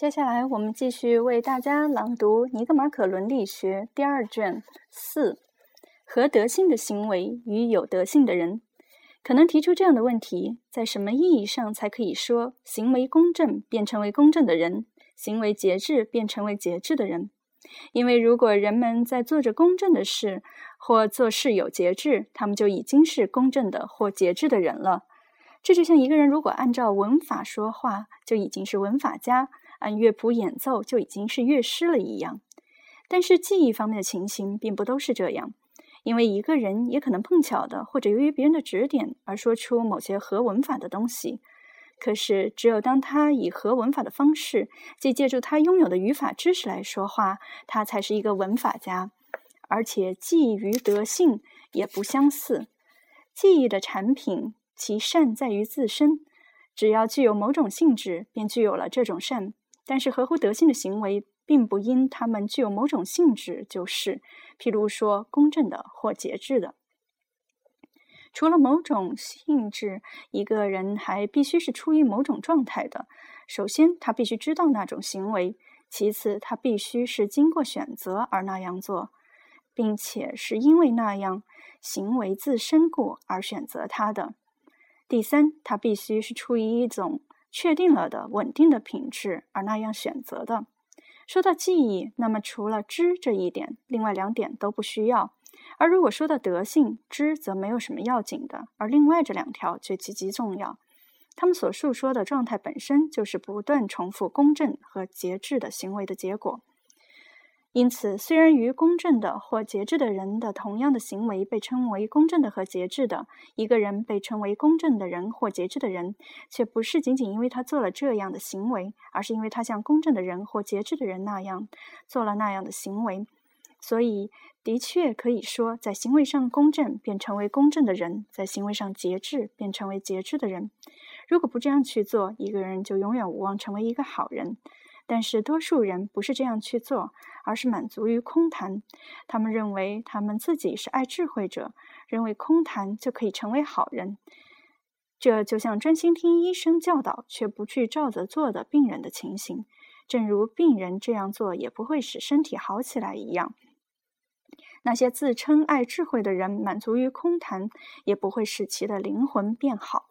接下来，我们继续为大家朗读《尼格马可伦理学》第二卷四：和德性的行为与有德性的人。可能提出这样的问题：在什么意义上才可以说行为公正便成为公正的人，行为节制便成为节制的人？因为如果人们在做着公正的事，或做事有节制，他们就已经是公正的或节制的人了。这就像一个人如果按照文法说话，就已经是文法家。按乐谱演奏就已经是乐师了一样，但是记忆方面的情形并不都是这样，因为一个人也可能碰巧的或者由于别人的指点而说出某些合文法的东西。可是，只有当他以合文法的方式，即借助他拥有的语法知识来说话，他才是一个文法家。而且，记忆与德性也不相似。记忆的产品，其善在于自身，只要具有某种性质，便具有了这种善。但是合乎德性的行为，并不因他们具有某种性质就是，譬如说公正的或节制的。除了某种性质，一个人还必须是出于某种状态的。首先，他必须知道那种行为；其次，他必须是经过选择而那样做，并且是因为那样行为自身故而选择他的；第三，他必须是出于一种。确定了的稳定的品质，而那样选择的。说到记忆，那么除了知这一点，另外两点都不需要；而如果说到德性，知则没有什么要紧的，而另外这两条却极其重要。他们所述说的状态本身就是不断重复公正和节制的行为的结果。因此，虽然与公正的或节制的人的同样的行为被称为公正的和节制的，一个人被称为公正的人或节制的人，却不是仅仅因为他做了这样的行为，而是因为他像公正的人或节制的人那样做了那样的行为。所以，的确可以说，在行为上公正便成为公正的人，在行为上节制便成为节制的人。如果不这样去做，一个人就永远无望成为一个好人。但是多数人不是这样去做，而是满足于空谈。他们认为他们自己是爱智慧者，认为空谈就可以成为好人。这就像专心听医生教导却不去照着做的病人的情形，正如病人这样做也不会使身体好起来一样。那些自称爱智慧的人满足于空谈，也不会使其的灵魂变好。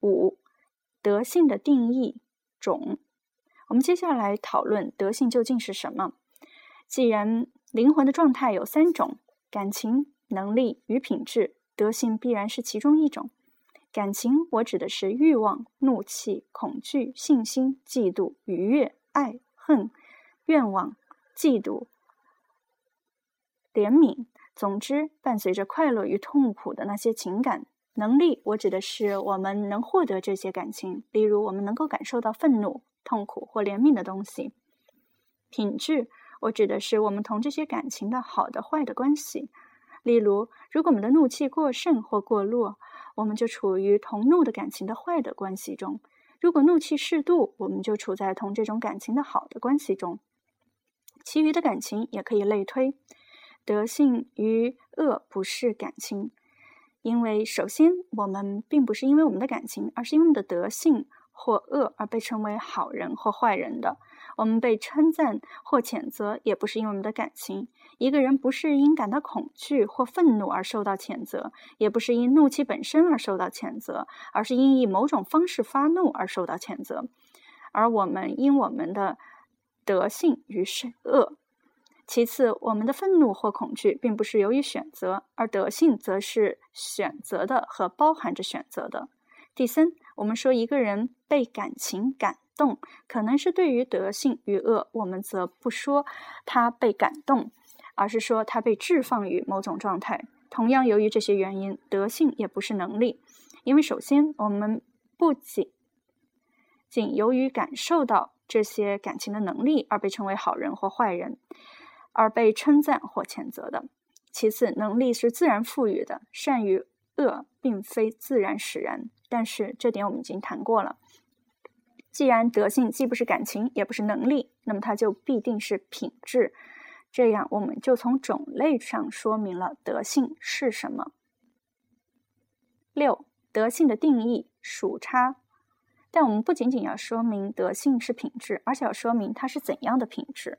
五，德性的定义种。我们接下来讨论德性究竟是什么。既然灵魂的状态有三种：感情、能力与品质，德性必然是其中一种。感情，我指的是欲望、怒气、恐惧、信心、嫉妒、愉悦、爱、恨、愿望、嫉妒、怜悯，总之，伴随着快乐与痛苦的那些情感。能力，我指的是我们能获得这些感情，例如我们能够感受到愤怒。痛苦或怜悯的东西，品质，我指的是我们同这些感情的好的、坏的关系。例如，如果我们的怒气过盛或过弱，我们就处于同怒的感情的坏的关系中；如果怒气适度，我们就处在同这种感情的好的关系中。其余的感情也可以类推。德性与恶不是感情，因为首先我们并不是因为我们的感情，而是因为我们的德性。或恶而被称为好人或坏人的，我们被称赞或谴责，也不是因为我们的感情。一个人不是因感到恐惧或愤怒而受到谴责，也不是因怒气本身而受到谴责，而是因以某种方式发怒而受到谴责。而我们因我们的德性与是恶。其次，我们的愤怒或恐惧并不是由于选择，而德性则是选择的和包含着选择的。第三。我们说一个人被感情感动，可能是对于德性与恶，我们则不说他被感动，而是说他被置放于某种状态。同样，由于这些原因，德性也不是能力，因为首先我们不仅仅由于感受到这些感情的能力而被称为好人或坏人，而被称赞或谴责的。其次，能力是自然赋予的，善与恶并非自然使然。但是这点我们已经谈过了。既然德性既不是感情，也不是能力，那么它就必定是品质。这样，我们就从种类上说明了德性是什么。六、德性的定义属差。但我们不仅仅要说明德性是品质，而且要说明它是怎样的品质。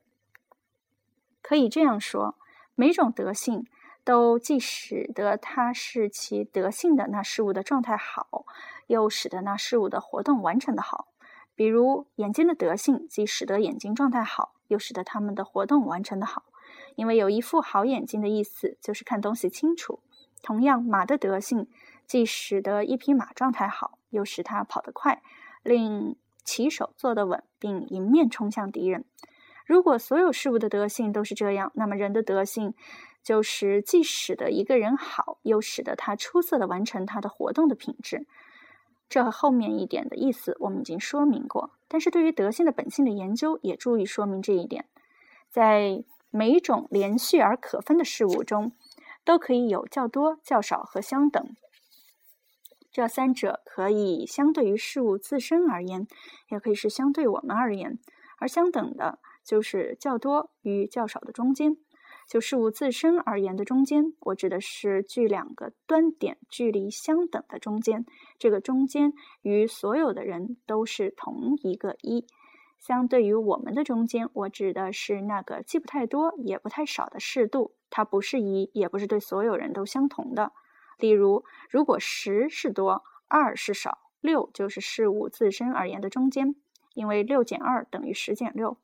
可以这样说，每种德性都既使得它是其德性的那事物的状态好，又使得那事物的活动完成的好。比如眼睛的德性，既使得眼睛状态好，又使得它们的活动完成的好。因为有一副好眼睛的意思，就是看东西清楚。同样，马的德性既使得一匹马状态好，又使它跑得快。令骑手坐得稳，并迎面冲向敌人。如果所有事物的德性都是这样，那么人的德性就是既使得一个人好，又使得他出色的完成他的活动的品质。这后面一点的意思我们已经说明过。但是对于德性的本性的研究也注意说明这一点：在每种连续而可分的事物中，都可以有较多、较少和相等。这三者可以相对于事物自身而言，也可以是相对我们而言。而相等的，就是较多与较少的中间。就事物自身而言的中间，我指的是距两个端点距离相等的中间。这个中间与所有的人都是同一个一。相对于我们的中间，我指的是那个既不太多也不太少的适度。它不是一，也不是对所有人都相同的。例如，如果十是多，二是少，六就是事物自身而言的中间，因为六减二等于十减六，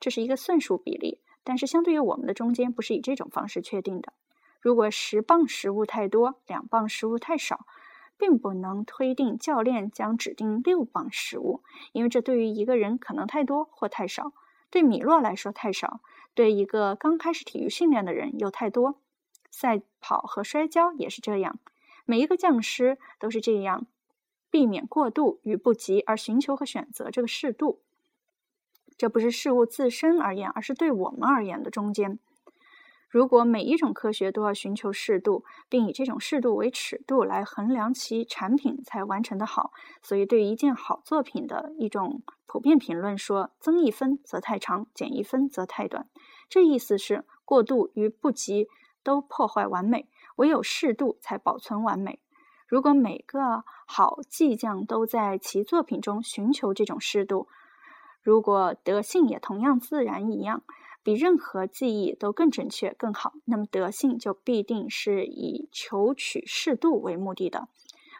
这是一个算术比例。但是，相对于我们的中间，不是以这种方式确定的。如果十磅食物太多，两磅食物太少，并不能推定教练将指定六磅食物，因为这对于一个人可能太多或太少。对米洛来说太少，对一个刚开始体育训练的人又太多。赛跑和摔跤也是这样，每一个匠师都是这样，避免过度与不及，而寻求和选择这个适度。这不是事物自身而言，而是对我们而言的中间。如果每一种科学都要寻求适度，并以这种适度为尺度来衡量其产品才完成的好，所以对于一件好作品的一种普遍评论说：增一分则太长，减一分则太短。这意思是过度与不及。都破坏完美，唯有适度才保存完美。如果每个好技匠都在其作品中寻求这种适度，如果德性也同样自然一样，比任何记忆都更准确、更好，那么德性就必定是以求取适度为目的的。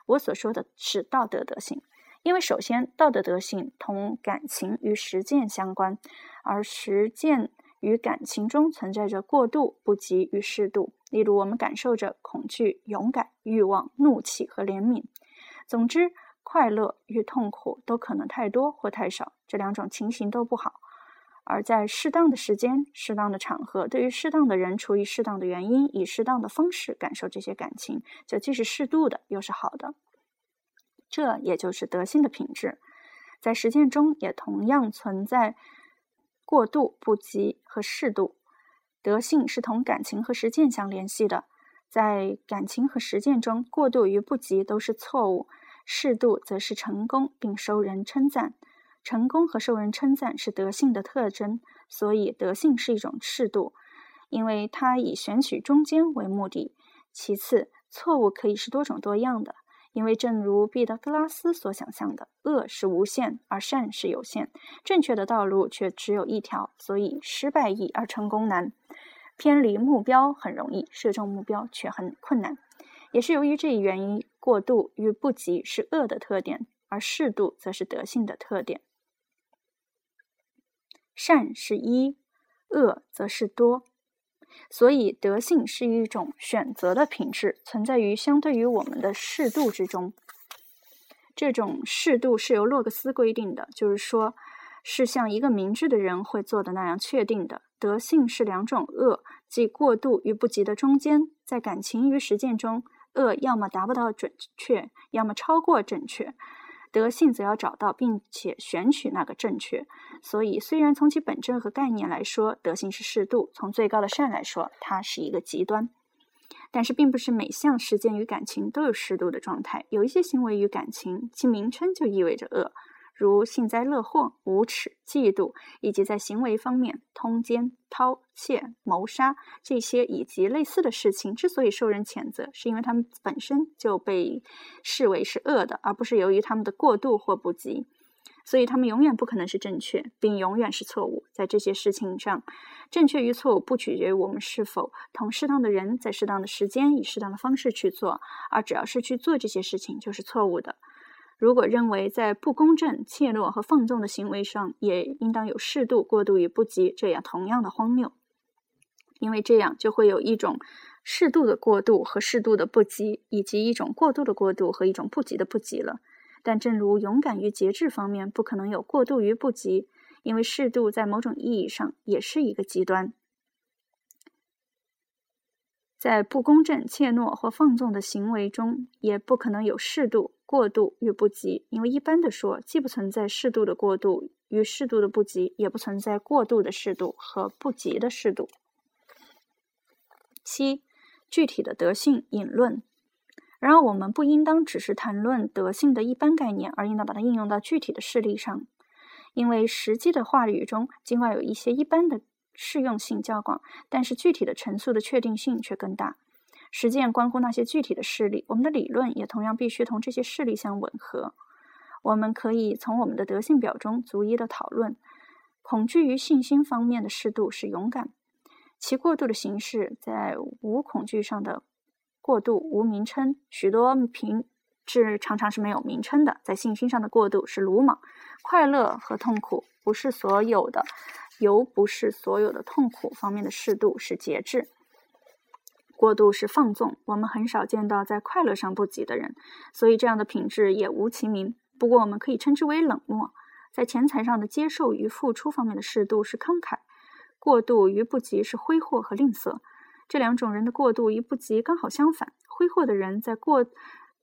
我所说的是道德德性，因为首先道德德性同感情与实践相关，而实践。与感情中存在着过度、不及与适度。例如，我们感受着恐惧、勇敢、欲望、怒气和怜悯。总之，快乐与痛苦都可能太多或太少，这两种情形都不好。而在适当的时间、适当的场合，对于适当的人，出于适当的原因，以适当的方式感受这些感情，就既是适度的，又是好的。这也就是德性的品质。在实践中，也同样存在。过度、不及和适度，德性是同感情和实践相联系的。在感情和实践中，过度与不及都是错误，适度则是成功并受人称赞。成功和受人称赞是德性的特征，所以德性是一种适度，因为它以选取中间为目的。其次，错误可以是多种多样的。因为，正如毕达哥拉斯所想象的，恶是无限，而善是有限，正确的道路却只有一条，所以失败易而成功难。偏离目标很容易，射中目标却很困难。也是由于这一原因，过度与不及是恶的特点，而适度则是德性的特点。善是一，恶则是多。所以，德性是一种选择的品质，存在于相对于我们的适度之中。这种适度是由洛克斯规定的，就是说，是像一个明智的人会做的那样确定的。德性是两种恶，即过度与不及的中间。在感情与实践中，恶要么达不到准确，要么超过正确。德性则要找到并且选取那个正确，所以虽然从其本质和概念来说，德性是适度；从最高的善来说，它是一个极端。但是，并不是每项实践与感情都有适度的状态。有一些行为与感情，其名称就意味着恶。如幸灾乐祸、无耻、嫉妒，以及在行为方面通奸、盗窃、谋杀这些以及类似的事情，之所以受人谴责，是因为他们本身就被视为是恶的，而不是由于他们的过度或不及。所以他们永远不可能是正确，并永远是错误。在这些事情上，正确与错误不取决于我们是否同适当的人在适当的时间以适当的方式去做，而只要是去做这些事情就是错误的。如果认为在不公正、怯懦和放纵的行为上也应当有适度、过度与不及，这样同样的荒谬，因为这样就会有一种适度的过度和适度的不及，以及一种过度的过度和一种不及的不及了。但正如勇敢与节制方面不可能有过度与不及，因为适度在某种意义上也是一个极端。在不公正、怯懦或放纵的行为中，也不可能有适度、过度与不及，因为一般的说，既不存在适度的过度与适度的不及，也不存在过度的适度和不及的适度。七、具体的德性引论。然而，我们不应当只是谈论德性的一般概念，而应当把它应用到具体的事例上，因为实际的话语中，尽管有一些一般的。适用性较广，但是具体的陈述的确定性却更大。实践关乎那些具体的事例，我们的理论也同样必须同这些事例相吻合。我们可以从我们的德性表中逐一的讨论。恐惧与信心方面的适度是勇敢，其过度的形式在无恐惧上的过度无名称。许多品质常常是没有名称的。在信心上的过度是鲁莽。快乐和痛苦不是所有的。由不是所有的痛苦方面的适度是节制，过度是放纵。我们很少见到在快乐上不及的人，所以这样的品质也无其名。不过我们可以称之为冷漠。在钱财上的接受与付出方面的适度是慷慨，过度与不及是挥霍和吝啬。这两种人的过度与不及刚好相反。挥霍的人在过。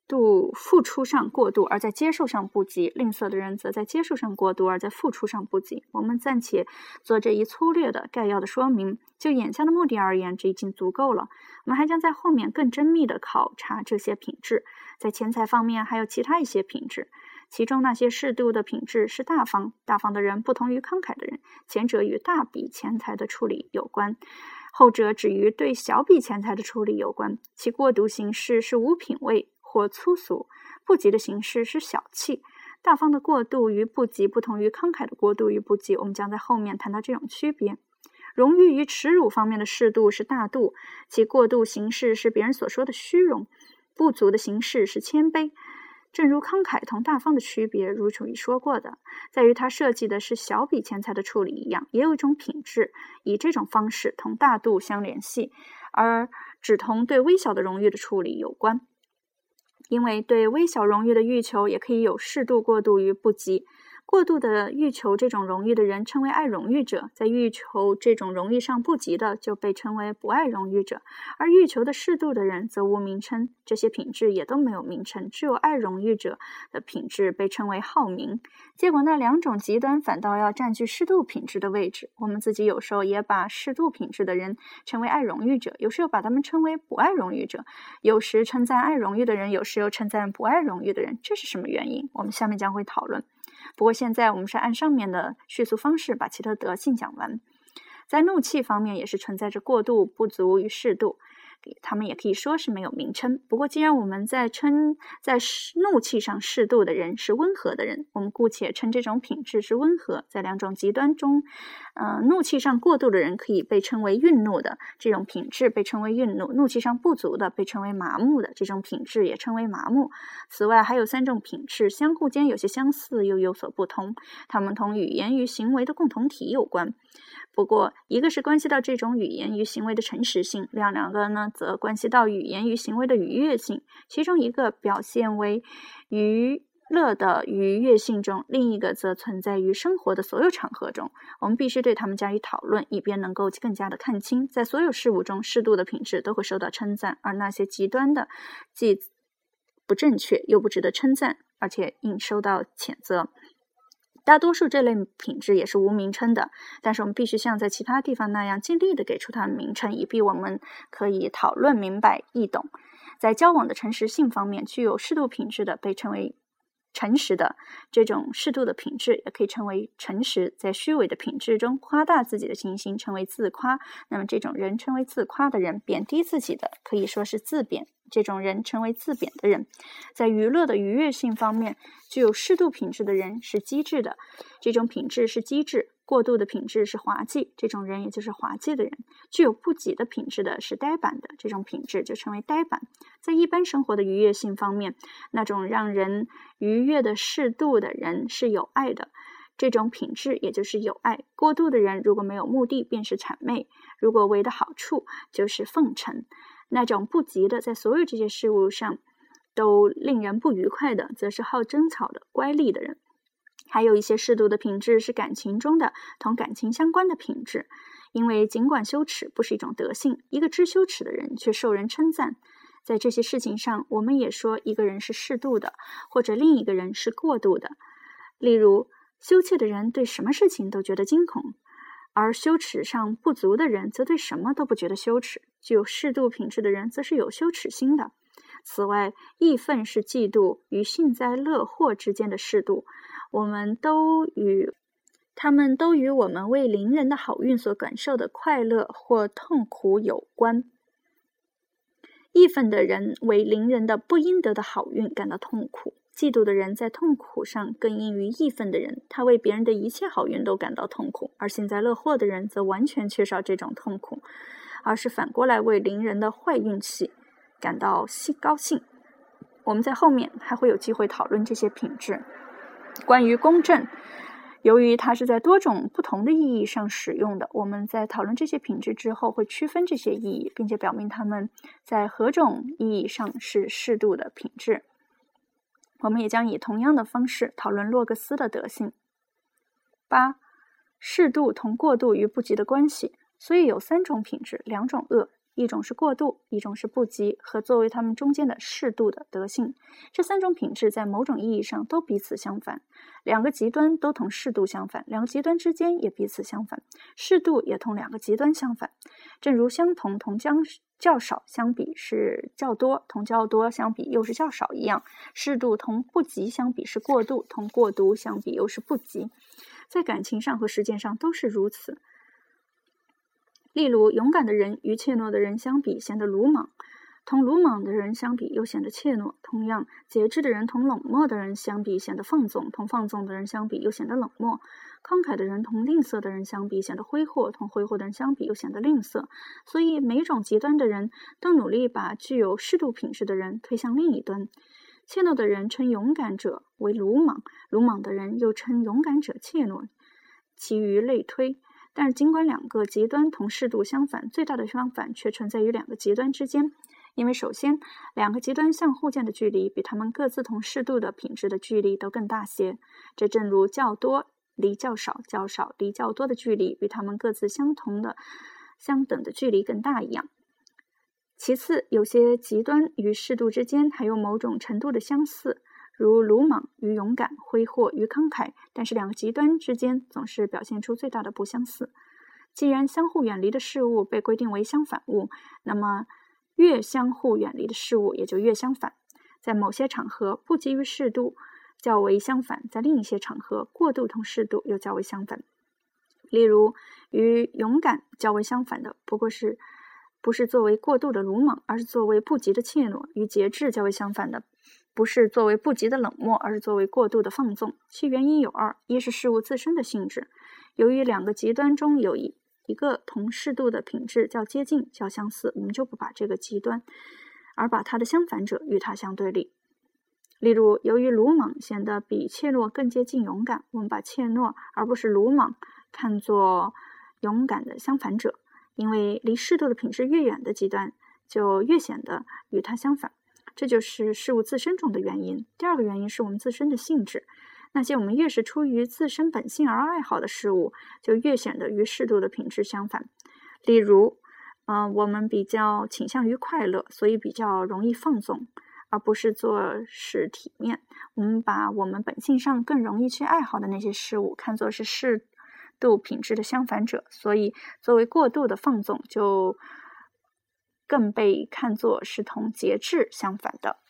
度付出上过度，而在接受上不及；吝啬的人则在接受上过度，而在付出上不及。我们暂且做这一粗略的概要的说明。就眼下的目的而言，这已经足够了。我们还将在后面更缜密地考察这些品质。在钱财方面，还有其他一些品质，其中那些适度的品质是大方。大方的人不同于慷慨的人，前者与大笔钱财的处理有关，后者只与对小笔钱财的处理有关。其过度形式是无品位。或粗俗，不及的形式是小气；大方的过度与不及不同于慷慨的过度与不及。我们将在后面谈到这种区别。荣誉与耻辱方面的适度是大度，其过度形式是别人所说的虚荣；不足的形式是谦卑。正如慷慨同大方的区别，如楚已说过的，在于它设计的是小笔钱财的处理一样，也有一种品质以这种方式同大度相联系，而只同对微小的荣誉的处理有关。因为对微小荣誉的欲求也可以有适度过度于不及。过度的欲求这种荣誉的人称为爱荣誉者，在欲求这种荣誉上不及的就被称为不爱荣誉者。而欲求的适度的人则无名称，这些品质也都没有名称，只有爱荣誉者的品质被称为好名。结果那两种极端反倒要占据适度品质的位置。我们自己有时候也把适度品质的人称为爱荣誉者，有时又把他们称为不爱荣誉者。有时称赞爱荣誉的人，有时又称赞不爱荣誉的人，这是什么原因？我们下面将会讨论。不过现在我们是按上面的叙述方式把其的德性讲完，在怒气方面也是存在着过度、不足与适度。他们也可以说是没有名称。不过，既然我们在称在怒气上适度的人是温和的人，我们姑且称这种品质是温和。在两种极端中，呃，怒气上过度的人可以被称为愠怒的，这种品质被称为愠怒；怒气上不足的被称为麻木的，这种品质也称为麻木。此外，还有三种品质，相互间有些相似，又有所不同。它们同语言与行为的共同体有关。不过，一个是关系到这种语言与行为的诚实性，两两个呢，则关系到语言与行为的愉悦性。其中一个表现为娱乐的愉悦性中，另一个则存在于生活的所有场合中。我们必须对他们加以讨论，以便能够更加的看清，在所有事物中，适度的品质都会受到称赞，而那些极端的，既不正确又不值得称赞，而且应受到谴责。大多数这类品质也是无名称的，但是我们必须像在其他地方那样尽力的给出它的名称，以便我们可以讨论明白易懂。在交往的诚实性方面，具有适度品质的被称为诚实的这种适度的品质，也可以称为诚实。在虚伪的品质中夸大自己的信心，称为自夸。那么这种人称为自夸的人，贬低自己的可以说是自贬。这种人称为自贬的人。在娱乐的愉悦性方面，具有适度品质的人是机智的。这种品质是机智。过度的品质是滑稽，这种人也就是滑稽的人；具有不及的品质的是呆板的，这种品质就称为呆板。在一般生活的愉悦性方面，那种让人愉悦的适度的人是有爱的，这种品质也就是有爱。过度的人如果没有目的，便是谄媚；如果为的好处，就是奉承。那种不及的，在所有这些事物上都令人不愉快的，则是好争吵的乖戾的人。还有一些适度的品质是感情中的同感情相关的品质，因为尽管羞耻不是一种德性，一个知羞耻的人却受人称赞。在这些事情上，我们也说一个人是适度的，或者另一个人是过度的。例如，羞怯的人对什么事情都觉得惊恐，而羞耻上不足的人则对什么都不觉得羞耻。具有适度品质的人则是有羞耻心的。此外，义愤是嫉妒与幸灾乐祸之间的适度。我们都与他们都与我们为邻人的好运所感受的快乐或痛苦有关。义愤的人为邻人的不应得的好运感到痛苦，嫉妒的人在痛苦上更应于义愤的人，他为别人的一切好运都感到痛苦；而幸灾乐祸的人则完全缺少这种痛苦，而是反过来为邻人的坏运气感到兴高兴。我们在后面还会有机会讨论这些品质。关于公正，由于它是在多种不同的意义上使用的，我们在讨论这些品质之后，会区分这些意义，并且表明它们在何种意义上是适度的品质。我们也将以同样的方式讨论洛格斯的德性。八，适度同过度与不及的关系，所以有三种品质，两种恶。一种是过度，一种是不及，和作为他们中间的适度的德性。这三种品质在某种意义上都彼此相反。两个极端都同适度相反，两个极端之间也彼此相反。适度也同两个极端相反。正如相同同将较少相比是较多，同较多相比又是较少一样，适度同不及相比是过度，同过度相比又是不及。在感情上和实践上都是如此。例如，勇敢的人与怯懦的人相比显得鲁莽，同鲁莽的人相比又显得怯懦。同样，节制的人同冷漠的人相比显得放纵，同放纵的人相比又显得冷漠。慷慨的人同吝啬的人相比显得挥霍，同挥霍的人相比又显得吝啬。所以，每种极端的人都努力把具有适度品质的人推向另一端。怯懦的人称勇敢者为鲁莽，鲁莽的人又称勇敢者怯懦，其余类推。但是，尽管两个极端同适度相反，最大的相反却存在于两个极端之间。因为首先，两个极端相互间的距离比他们各自同适度的品质的距离都更大些。这正如较多离较少、较少离较多的距离比他们各自相同的、相等的距离更大一样。其次，有些极端与适度之间还有某种程度的相似。如鲁莽与勇敢，挥霍与慷慨，但是两个极端之间总是表现出最大的不相似。既然相互远离的事物被规定为相反物，那么越相互远离的事物也就越相反。在某些场合，不急于适度较为相反；在另一些场合，过度同适度又较为相反。例如，与勇敢较为相反的，不过是不是作为过度的鲁莽，而是作为不及的怯懦；与节制较为相反的。不是作为不及的冷漠，而是作为过度的放纵。其原因有二：一是事物自身的性质，由于两个极端中有一一个同适度的品质较接近、较相似，我们就不把这个极端，而把它的相反者与它相对立。例如，由于鲁莽显得比怯懦更接近勇敢，我们把怯懦而不是鲁莽看作勇敢的相反者，因为离适度的品质越远的极端，就越显得与它相反。这就是事物自身中的原因。第二个原因是我们自身的性质。那些我们越是出于自身本性而爱好的事物，就越显得与适度的品质相反。例如，嗯，我们比较倾向于快乐，所以比较容易放纵，而不是做事体面。我们把我们本性上更容易去爱好的那些事物看作是适度品质的相反者，所以作为过度的放纵就。更被看作是同节制相反的。